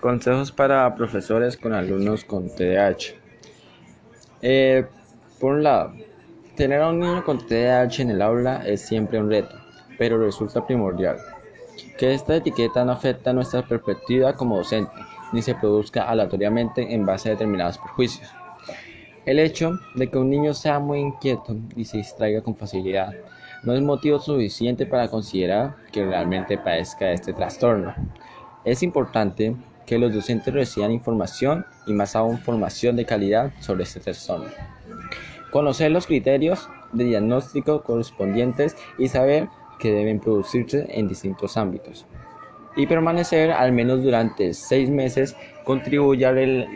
Consejos para profesores con alumnos con TDAH. Eh, por un lado, tener a un niño con TDAH en el aula es siempre un reto, pero resulta primordial. Que esta etiqueta no afecte nuestra perspectiva como docente, ni se produzca aleatoriamente en base a determinados prejuicios. El hecho de que un niño sea muy inquieto y se distraiga con facilidad no es motivo suficiente para considerar que realmente padezca este trastorno. Es importante que los docentes reciban información y más aún formación de calidad sobre este trastorno. Conocer los criterios de diagnóstico correspondientes y saber que deben producirse en distintos ámbitos. Y permanecer al menos durante seis meses contribuye al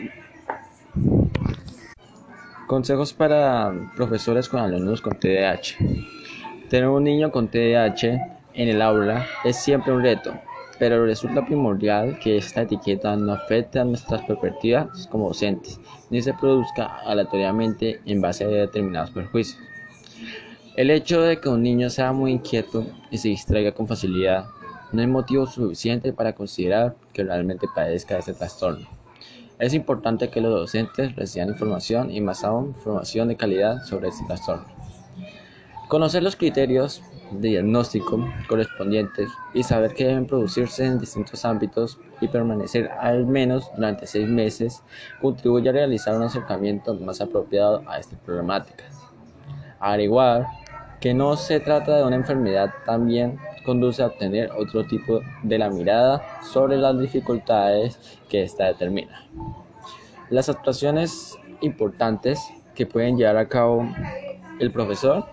Consejos para profesores con alumnos con TDAH. Tener un niño con TDAH en el aula es siempre un reto, pero resulta primordial que esta etiqueta no afecte a nuestras perspectivas como docentes, ni se produzca aleatoriamente en base a determinados perjuicios. El hecho de que un niño sea muy inquieto y se distraiga con facilidad no es motivo suficiente para considerar que realmente padezca de este trastorno. Es importante que los docentes reciban información y más aún información de calidad sobre este trastorno. Conocer los criterios de diagnóstico correspondientes y saber que deben producirse en distintos ámbitos y permanecer al menos durante seis meses contribuye a realizar un acercamiento más apropiado a esta problemática. Averiguar que no se trata de una enfermedad también conduce a obtener otro tipo de la mirada sobre las dificultades que ésta determina. Las actuaciones importantes que pueden llevar a cabo el profesor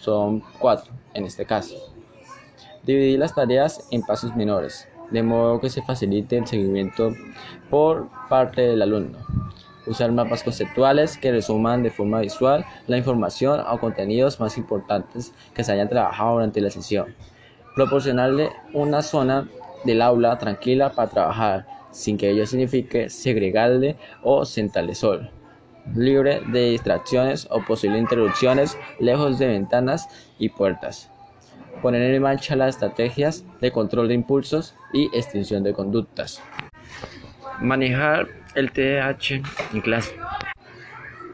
son cuatro en este caso. Dividir las tareas en pasos menores, de modo que se facilite el seguimiento por parte del alumno. Usar mapas conceptuales que resuman de forma visual la información o contenidos más importantes que se hayan trabajado durante la sesión. Proporcionarle una zona del aula tranquila para trabajar, sin que ello signifique segregarle o sentarle solo libre de distracciones o posibles interrupciones, lejos de ventanas y puertas. Poner en marcha las estrategias de control de impulsos y extinción de conductas. Manejar el TDAH en clase.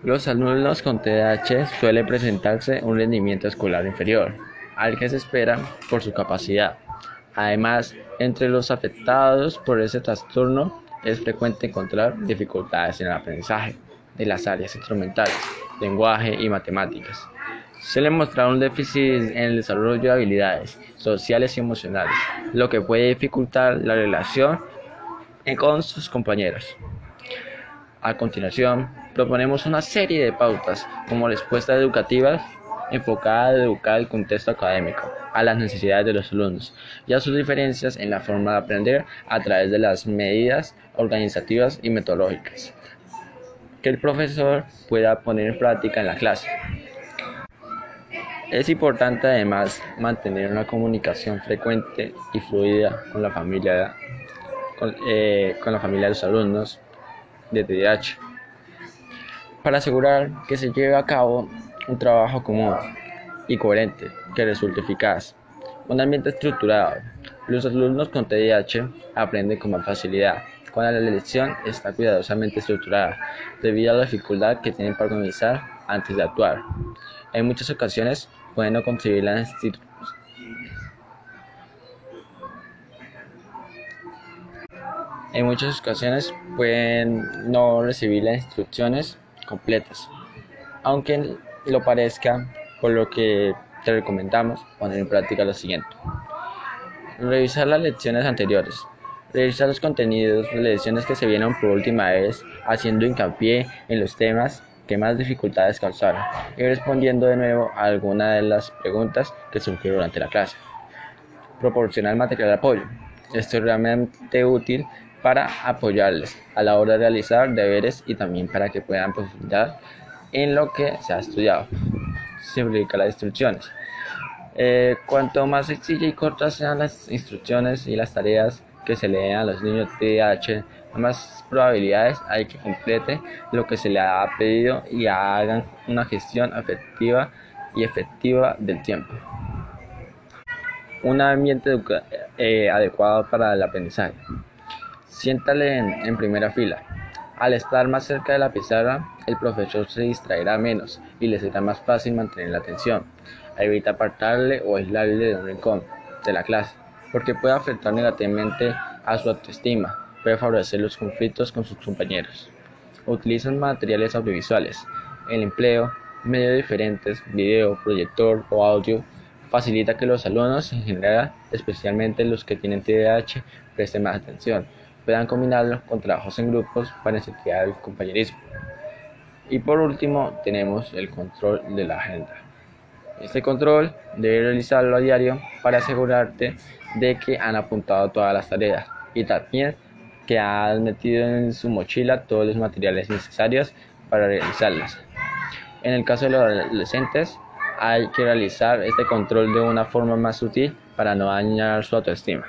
Los alumnos con TDAH suele presentarse un rendimiento escolar inferior al que se espera por su capacidad. Además, entre los afectados por ese trastorno es frecuente encontrar dificultades en el aprendizaje de las áreas instrumentales, lenguaje y matemáticas. Suele mostrar un déficit en el desarrollo de habilidades sociales y emocionales, lo que puede dificultar la relación con sus compañeros. A continuación, proponemos una serie de pautas como respuestas educativas enfocada a educar el contexto académico, a las necesidades de los alumnos y a sus diferencias en la forma de aprender a través de las medidas organizativas y metodológicas que el profesor pueda poner en práctica en la clase. Es importante además mantener una comunicación frecuente y fluida con la familia, con, eh, la familia de los alumnos de TDAH para asegurar que se lleve a cabo un trabajo común y coherente que resulte eficaz. Un ambiente estructurado. Los alumnos con TDAH aprenden con más facilidad cuando la lección está cuidadosamente estructurada, debido a la dificultad que tienen para organizar antes de actuar. En muchas ocasiones pueden no contribuir la En muchas ocasiones pueden no recibir las instrucciones completas, aunque lo parezca, por lo que te recomendamos poner en práctica lo siguiente. Revisar las lecciones anteriores, revisar los contenidos de lecciones que se vieron por última vez, haciendo hincapié en los temas que más dificultades causaron y respondiendo de nuevo a alguna de las preguntas que surgieron durante la clase. Proporcionar material de apoyo. Esto es realmente útil para apoyarles a la hora de realizar deberes y también para que puedan profundizar en lo que se ha estudiado. Simplificar las instrucciones. Eh, cuanto más sencillas y cortas sean las instrucciones y las tareas, que se le den a los niños TDAH, más probabilidades hay que complete lo que se le ha pedido y hagan una gestión efectiva y efectiva del tiempo. Un ambiente eh, adecuado para el aprendizaje. Siéntale en, primera fila. Al estar más cerca de la pizarra, el profesor se distraerá menos y le será más fácil mantener la atención. Evita apartarle o aislarle de un rincón de la clase, porque puede afectar negativamente a su autoestima, puede favorecer los conflictos con sus compañeros. Utilizan materiales audiovisuales. El empleo, medios diferentes, video, proyector o audio, facilita que los alumnos en general, especialmente los que tienen TDAH, presten más atención, puedan combinarlo con trabajos en grupos para incentivar el compañerismo. Y por último, tenemos el control de la agenda. Este control debe realizarlo a diario para asegurarte de que han apuntado todas las tareas y también que han metido en su mochila todos los materiales necesarios para realizarlas. En el caso de los adolescentes, hay que realizar este control de una forma más sutil para no dañar su autoestima.